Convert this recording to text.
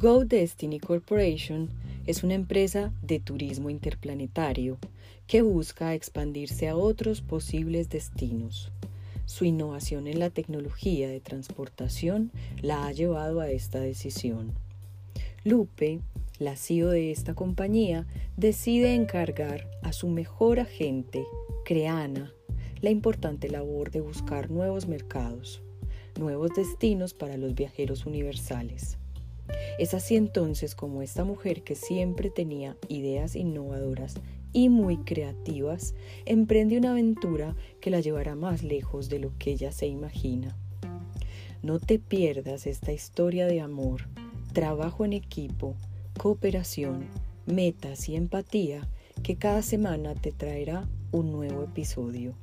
Go Destiny Corporation es una empresa de turismo interplanetario que busca expandirse a otros posibles destinos. Su innovación en la tecnología de transportación la ha llevado a esta decisión. Lupe, la CEO de esta compañía, decide encargar a su mejor agente, Creana, la importante labor de buscar nuevos mercados, nuevos destinos para los viajeros universales. Es así entonces como esta mujer que siempre tenía ideas innovadoras y muy creativas, emprende una aventura que la llevará más lejos de lo que ella se imagina. No te pierdas esta historia de amor, trabajo en equipo, cooperación, metas y empatía que cada semana te traerá un nuevo episodio.